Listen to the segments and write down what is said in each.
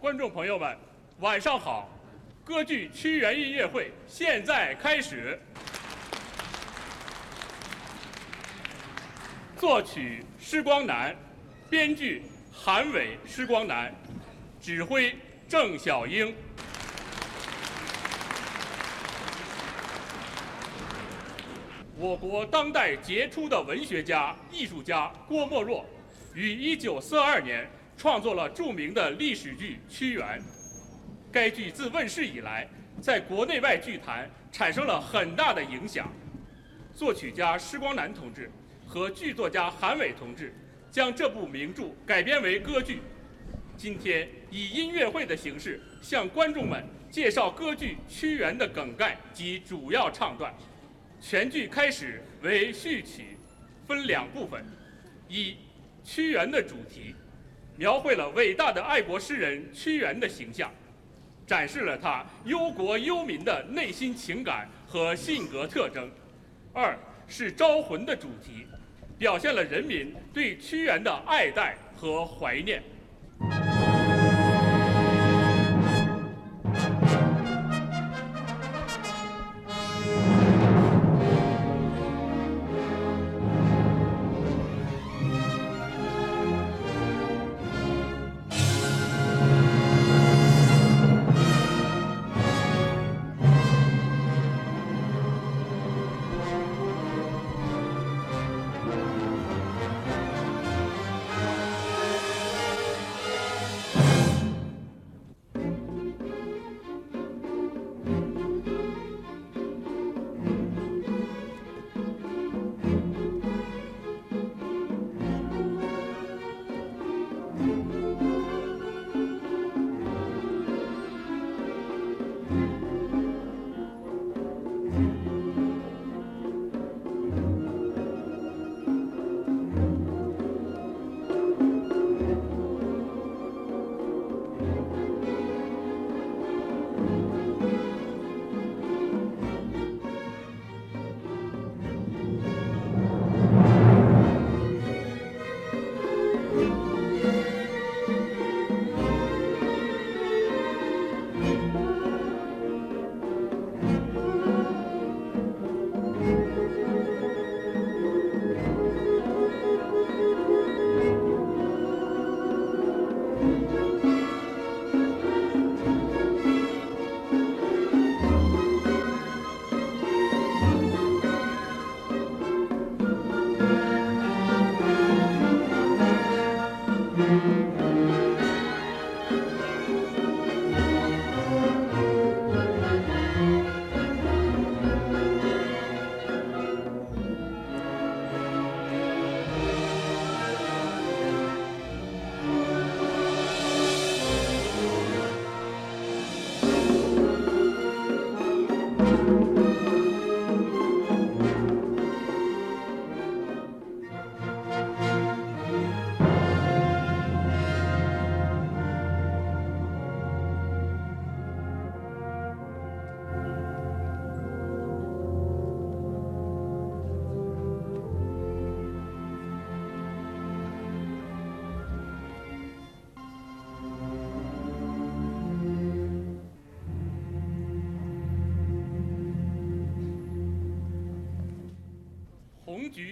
观众朋友们，晚上好！歌剧《屈原》音乐会现在开始。作曲施光南，编剧韩伟、施光南，指挥郑小英。我国当代杰出的文学家、艺术家郭沫若，于1942年创作了著名的历史剧《屈原》。该剧自问世以来，在国内外剧坛产生了很大的影响。作曲家施光南同志和剧作家韩伟同志将这部名著改编为歌剧。今天以音乐会的形式向观众们介绍歌剧《屈原》的梗概及主要唱段。全剧开始为序曲，分两部分：一，屈原的主题，描绘了伟大的爱国诗人屈原的形象，展示了他忧国忧民的内心情感和性格特征；二是招魂的主题，表现了人民对屈原的爱戴和怀念。《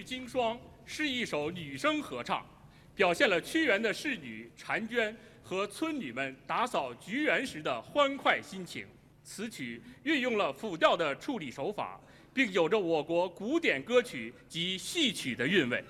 金霜》是一首女声合唱，表现了屈原的侍女婵娟和村女们打扫菊园时的欢快心情。此曲运用了辅调的处理手法，并有着我国古典歌曲及戏曲的韵味。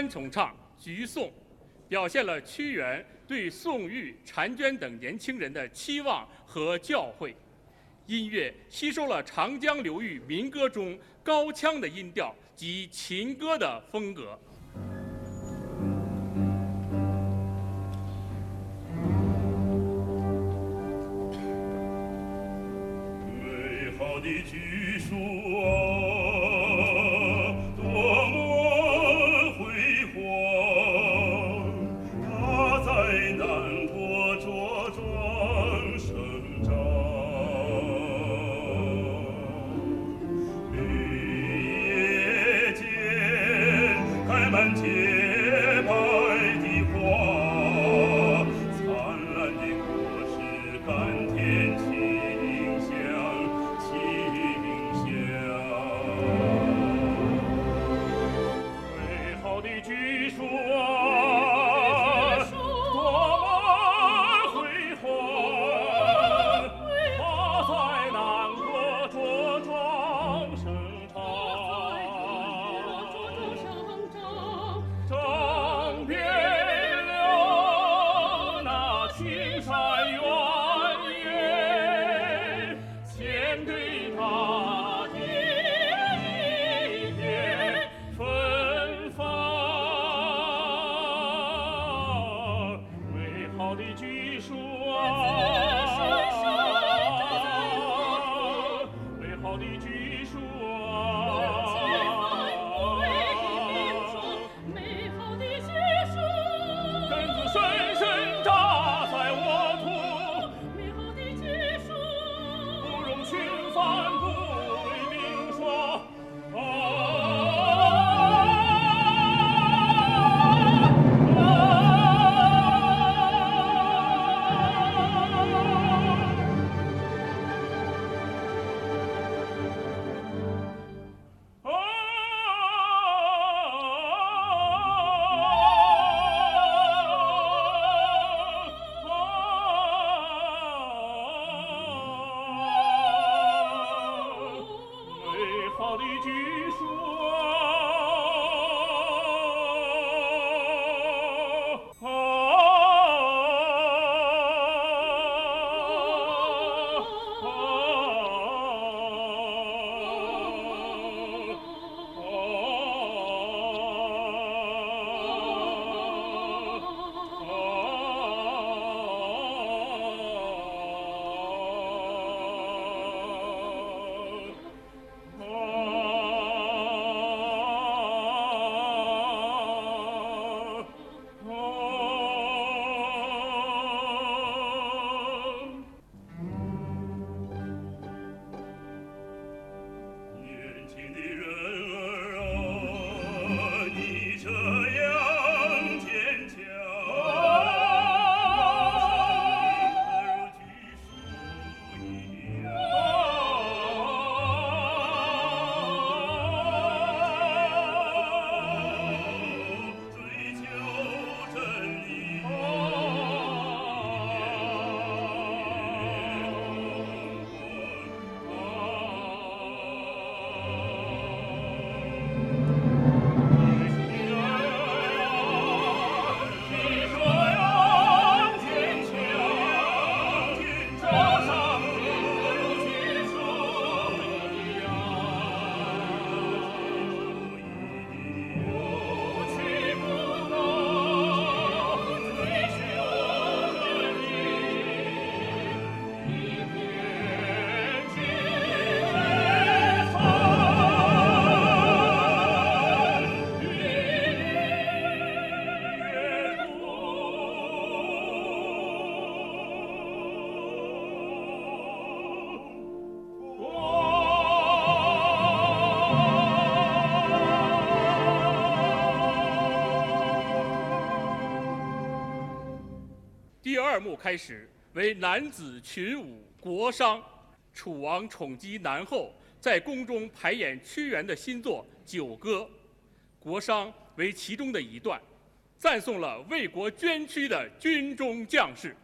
三重唱《橘颂》，表现了屈原对宋玉、婵娟等年轻人的期望和教诲。音乐吸收了长江流域民歌中高腔的音调及情歌的风格。美好的橘树二幕开始为男子群舞国殇，楚王宠姬南后在宫中排演屈原的新作《九歌》，国殇为其中的一段，赞颂了为国捐躯的军中将士。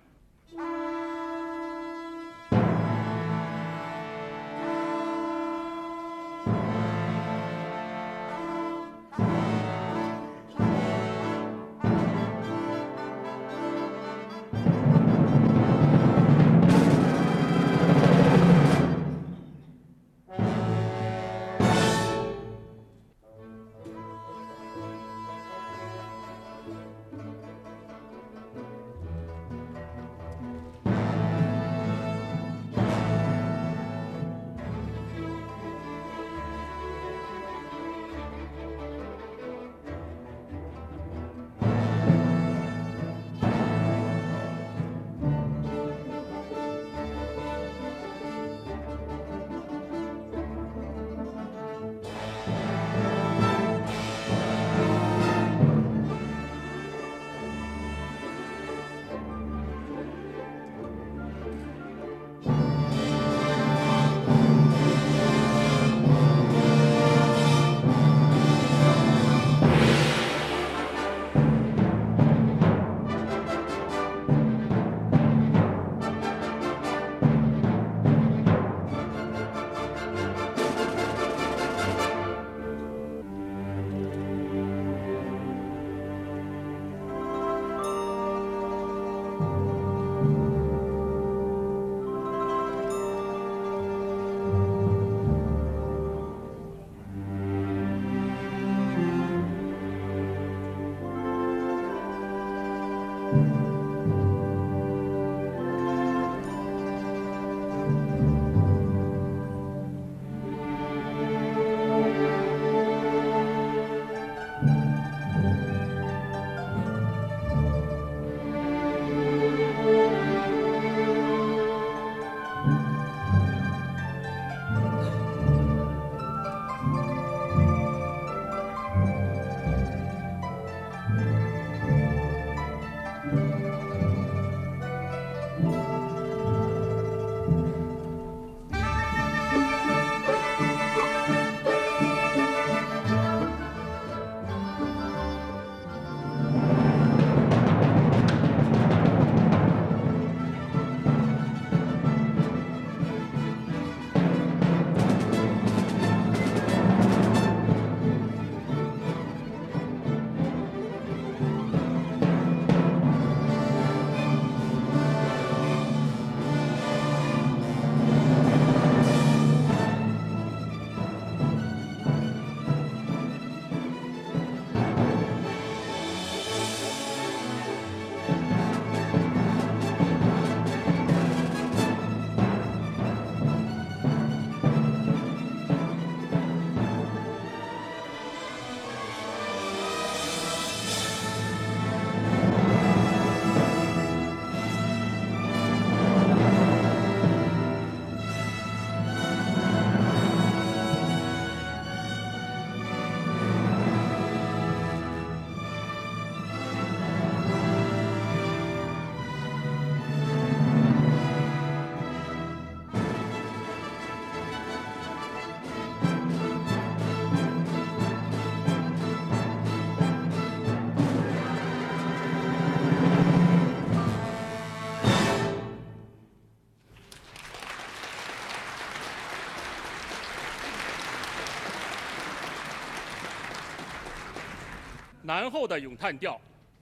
南后的咏叹调，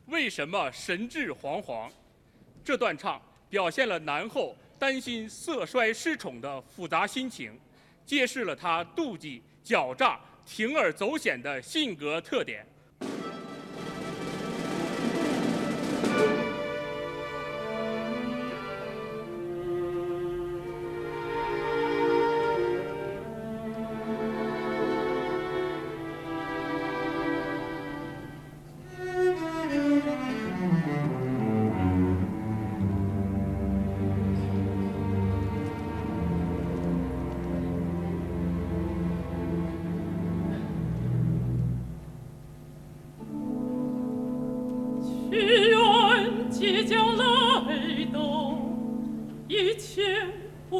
为什么神志惶惶？这段唱表现了南后担心色衰失宠的复杂心情，揭示了他妒忌、狡诈、铤而走险的性格特点。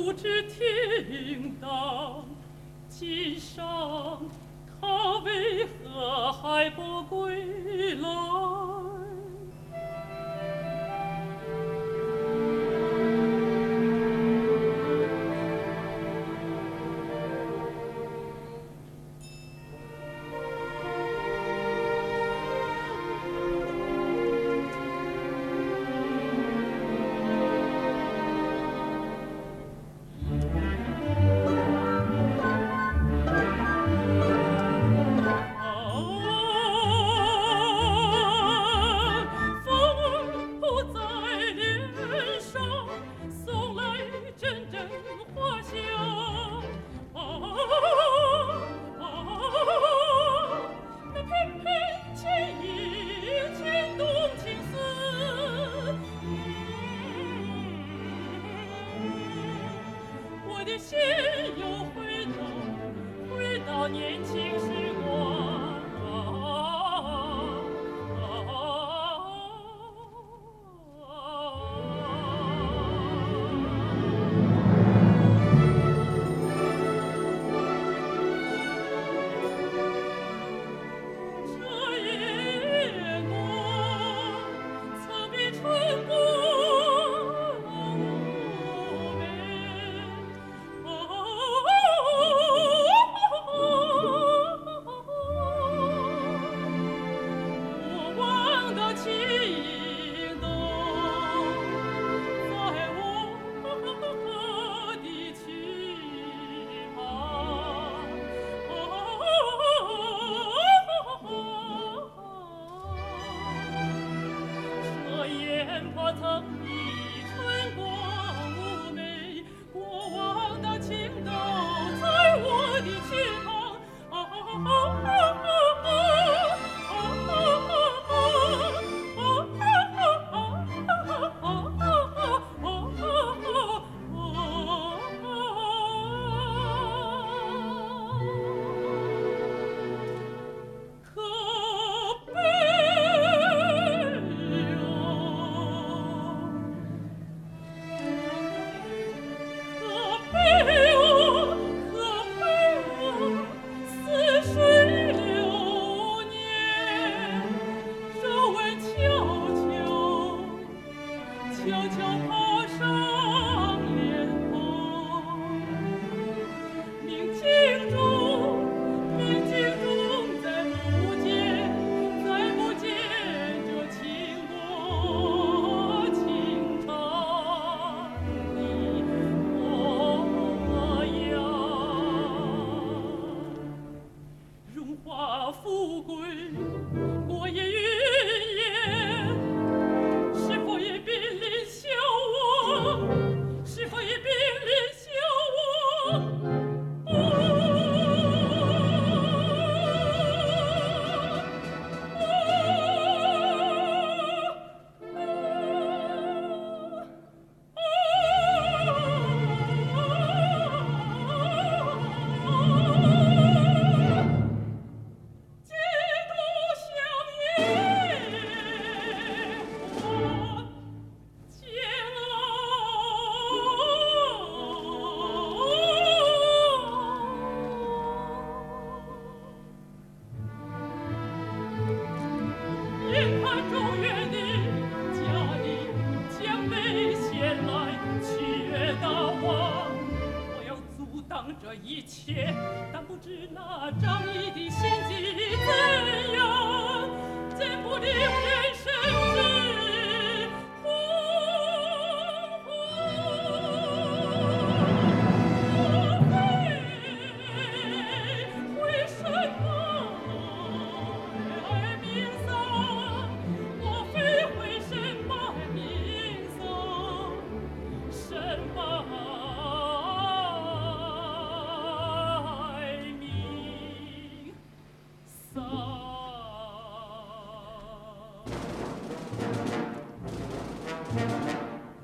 不知天当今上，他为何还不归来？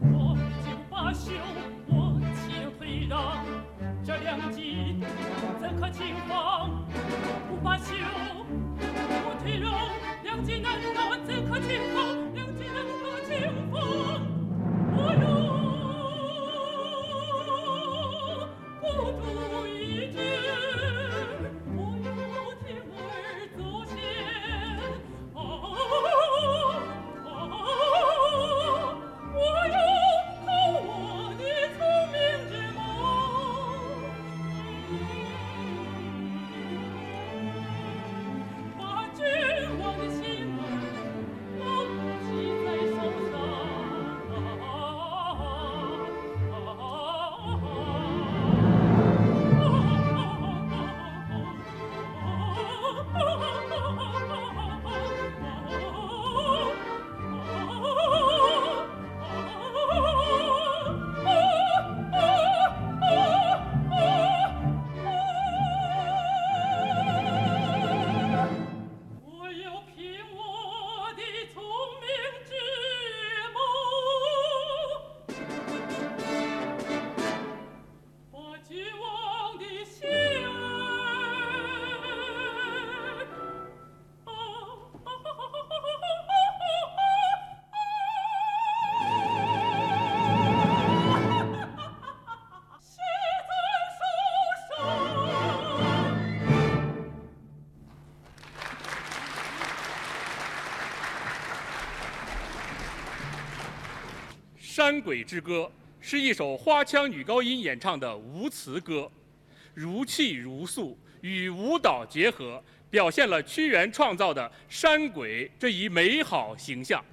我就罢休我且退让这两记怎可轻放不罢休山鬼之歌》是一首花腔女高音演唱的无词歌，如泣如诉，与舞蹈结合，表现了屈原创造的山鬼这一美好形象。